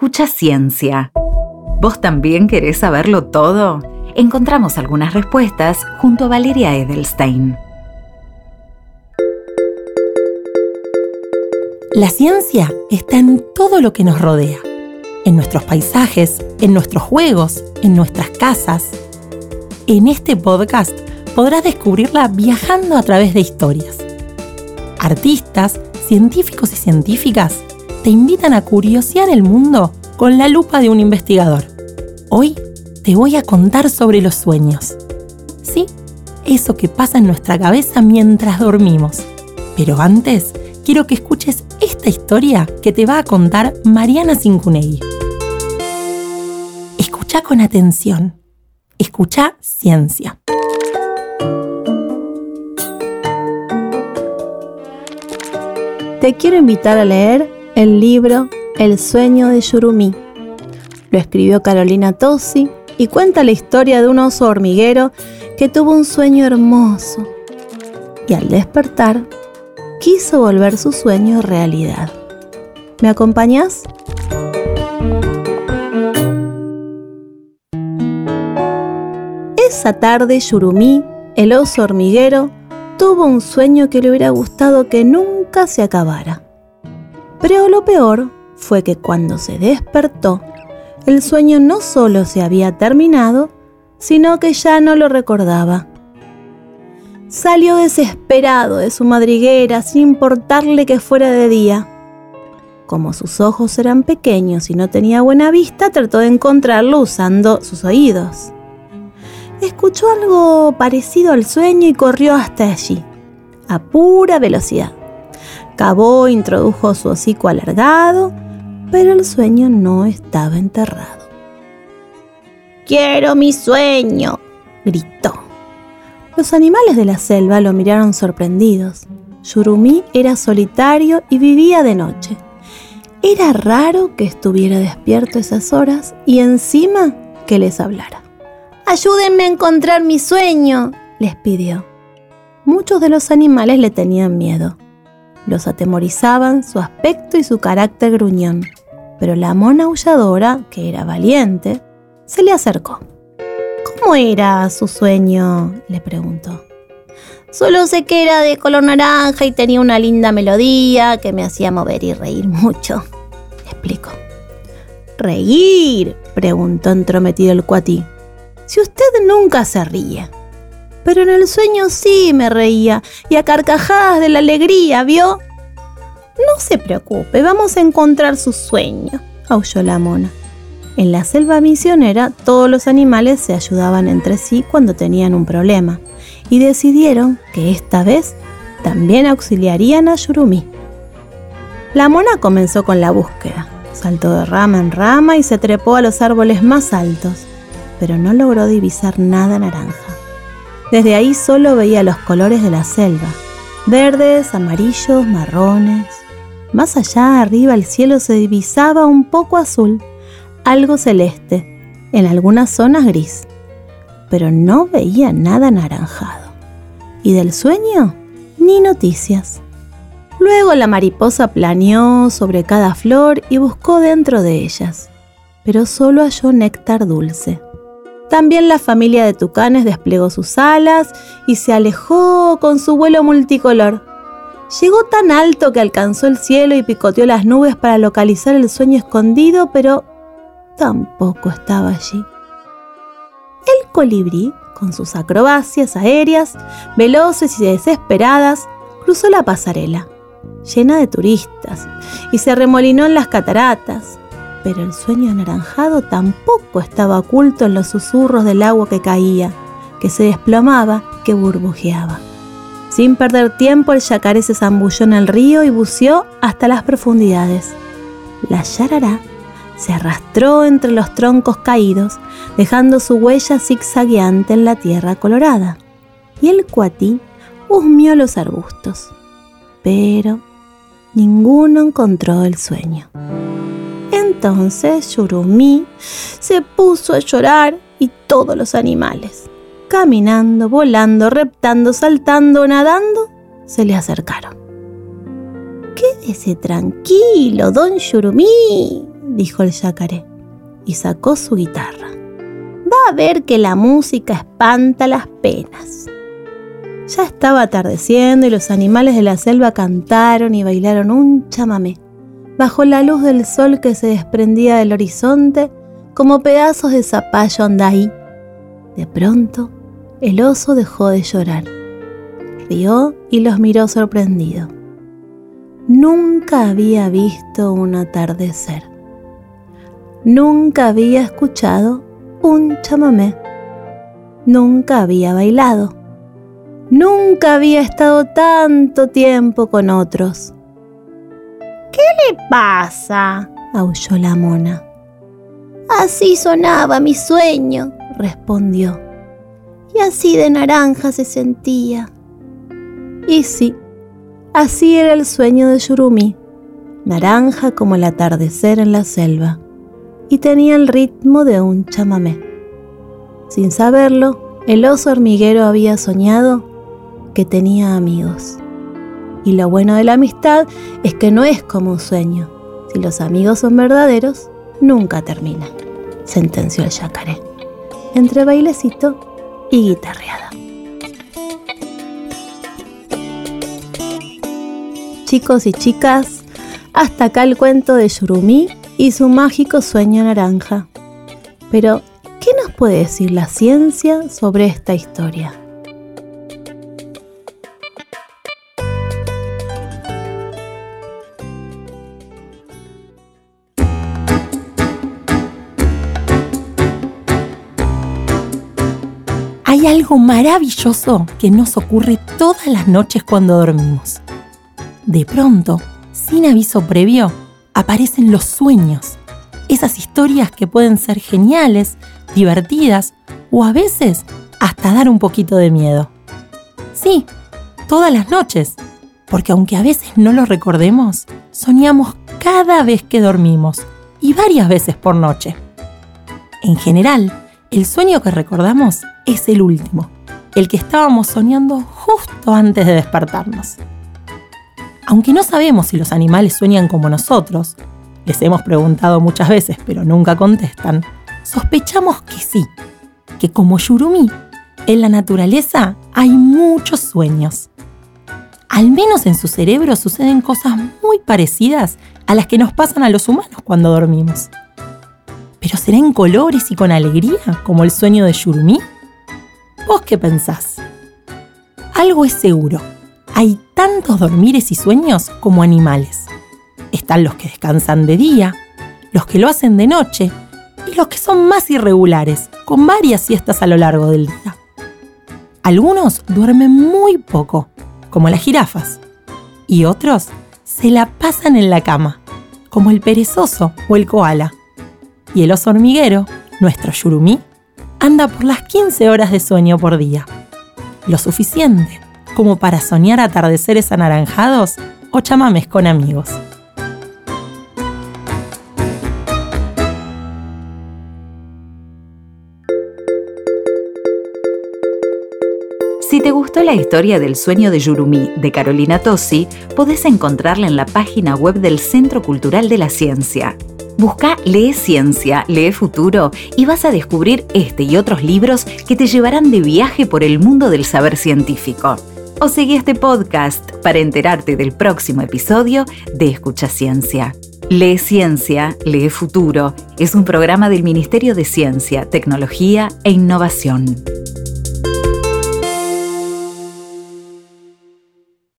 Escucha ciencia. ¿Vos también querés saberlo todo? Encontramos algunas respuestas junto a Valeria Edelstein. La ciencia está en todo lo que nos rodea, en nuestros paisajes, en nuestros juegos, en nuestras casas. En este podcast podrás descubrirla viajando a través de historias. Artistas, científicos y científicas te invitan a curiosear el mundo con la lupa de un investigador. Hoy te voy a contar sobre los sueños. Sí, eso que pasa en nuestra cabeza mientras dormimos. Pero antes, quiero que escuches esta historia que te va a contar Mariana Cincunegui. Escucha con atención. Escucha ciencia. Te quiero invitar a leer el libro El sueño de Yurumi. Lo escribió Carolina Tosi y cuenta la historia de un oso hormiguero que tuvo un sueño hermoso y al despertar quiso volver su sueño realidad. ¿Me acompañas? Esa tarde Yurumi, el oso hormiguero, tuvo un sueño que le hubiera gustado que nunca se acabara. Pero lo peor fue que cuando se despertó, el sueño no solo se había terminado, sino que ya no lo recordaba. Salió desesperado de su madriguera sin importarle que fuera de día. Como sus ojos eran pequeños y no tenía buena vista, trató de encontrarlo usando sus oídos. Escuchó algo parecido al sueño y corrió hasta allí, a pura velocidad. Cavó, introdujo su hocico alargado, pero el sueño no estaba enterrado. Quiero mi sueño, gritó. Los animales de la selva lo miraron sorprendidos. Yurumi era solitario y vivía de noche. Era raro que estuviera despierto esas horas y encima que les hablara. Ayúdenme a encontrar mi sueño, les pidió. Muchos de los animales le tenían miedo. Los atemorizaban su aspecto y su carácter gruñón, pero la mona aulladora, que era valiente, se le acercó. ¿Cómo era su sueño? le preguntó. Solo sé que era de color naranja y tenía una linda melodía que me hacía mover y reír mucho, explicó. ¿Reír? preguntó entrometido el cuatí. Si usted nunca se ríe pero en el sueño sí me reía y a carcajadas de la alegría, ¿vio? No se preocupe, vamos a encontrar su sueño, aulló la mona. En la selva misionera todos los animales se ayudaban entre sí cuando tenían un problema y decidieron que esta vez también auxiliarían a Yurumi. La mona comenzó con la búsqueda. Saltó de rama en rama y se trepó a los árboles más altos, pero no logró divisar nada naranja. Desde ahí solo veía los colores de la selva, verdes, amarillos, marrones. Más allá, arriba, el cielo se divisaba un poco azul, algo celeste, en algunas zonas gris, pero no veía nada anaranjado. ¿Y del sueño? Ni noticias. Luego la mariposa planeó sobre cada flor y buscó dentro de ellas, pero solo halló néctar dulce. También la familia de tucanes desplegó sus alas y se alejó con su vuelo multicolor. Llegó tan alto que alcanzó el cielo y picoteó las nubes para localizar el sueño escondido, pero tampoco estaba allí. El colibrí, con sus acrobacias aéreas, veloces y desesperadas, cruzó la pasarela, llena de turistas, y se remolinó en las cataratas, pero el sueño anaranjado tampoco estaba oculto en los susurros del agua que caía, que se desplomaba, que burbujeaba. Sin perder tiempo, el yacaré se zambulló en el río y buceó hasta las profundidades. La yarará se arrastró entre los troncos caídos, dejando su huella zigzagueante en la tierra colorada. Y el cuatí husmió los arbustos. Pero ninguno encontró el sueño. Entonces Yurumi se puso a llorar y todos los animales, caminando, volando, reptando, saltando, nadando, se le acercaron. Quédese tranquilo, don Yurumi, dijo el yacaré, y sacó su guitarra. Va a ver que la música espanta las penas. Ya estaba atardeciendo y los animales de la selva cantaron y bailaron un chamamé, bajo la luz del sol que se desprendía del horizonte como pedazos de zapallo andaí. De pronto, el oso dejó de llorar, rió y los miró sorprendido. Nunca había visto un atardecer. Nunca había escuchado un chamamé. Nunca había bailado. Nunca había estado tanto tiempo con otros. ¿Qué le pasa? aulló la mona. Así sonaba mi sueño, respondió. Y así de naranja se sentía. Y sí, así era el sueño de Yurumi, naranja como el atardecer en la selva y tenía el ritmo de un chamamé. Sin saberlo, el oso hormiguero había soñado que tenía amigos. Y lo bueno de la amistad es que no es como un sueño. Si los amigos son verdaderos, nunca termina, sentenció el yacaré, entre bailecito y guitarreada. Chicos y chicas, hasta acá el cuento de Yurumi y su mágico sueño naranja. Pero, ¿qué nos puede decir la ciencia sobre esta historia? Hay algo maravilloso que nos ocurre todas las noches cuando dormimos. De pronto, sin aviso previo, aparecen los sueños, esas historias que pueden ser geniales, divertidas o a veces hasta dar un poquito de miedo. Sí, todas las noches, porque aunque a veces no lo recordemos, soñamos cada vez que dormimos y varias veces por noche. En general, el sueño que recordamos es el último, el que estábamos soñando justo antes de despertarnos. Aunque no sabemos si los animales sueñan como nosotros, les hemos preguntado muchas veces pero nunca contestan, sospechamos que sí, que como Yurumi, en la naturaleza hay muchos sueños. Al menos en su cerebro suceden cosas muy parecidas a las que nos pasan a los humanos cuando dormimos. ¿Pero será en colores y con alegría como el sueño de Yurumi? ¿Vos qué pensás? Algo es seguro hay tantos dormires y sueños como animales. Están los que descansan de día, los que lo hacen de noche y los que son más irregulares, con varias siestas a lo largo del día. Algunos duermen muy poco, como las jirafas, y otros se la pasan en la cama, como el perezoso o el koala. Y el oso hormiguero, nuestro yurumí, anda por las 15 horas de sueño por día. Lo suficiente como para soñar atardeceres anaranjados o chamames con amigos. Si te gustó la historia del sueño de Yurumi de Carolina Tosi, podés encontrarla en la página web del Centro Cultural de la Ciencia. Busca Lee Ciencia, Lee Futuro y vas a descubrir este y otros libros que te llevarán de viaje por el mundo del saber científico o seguí este podcast para enterarte del próximo episodio de Escucha Ciencia. Lee Ciencia, Lee Futuro es un programa del Ministerio de Ciencia, Tecnología e Innovación.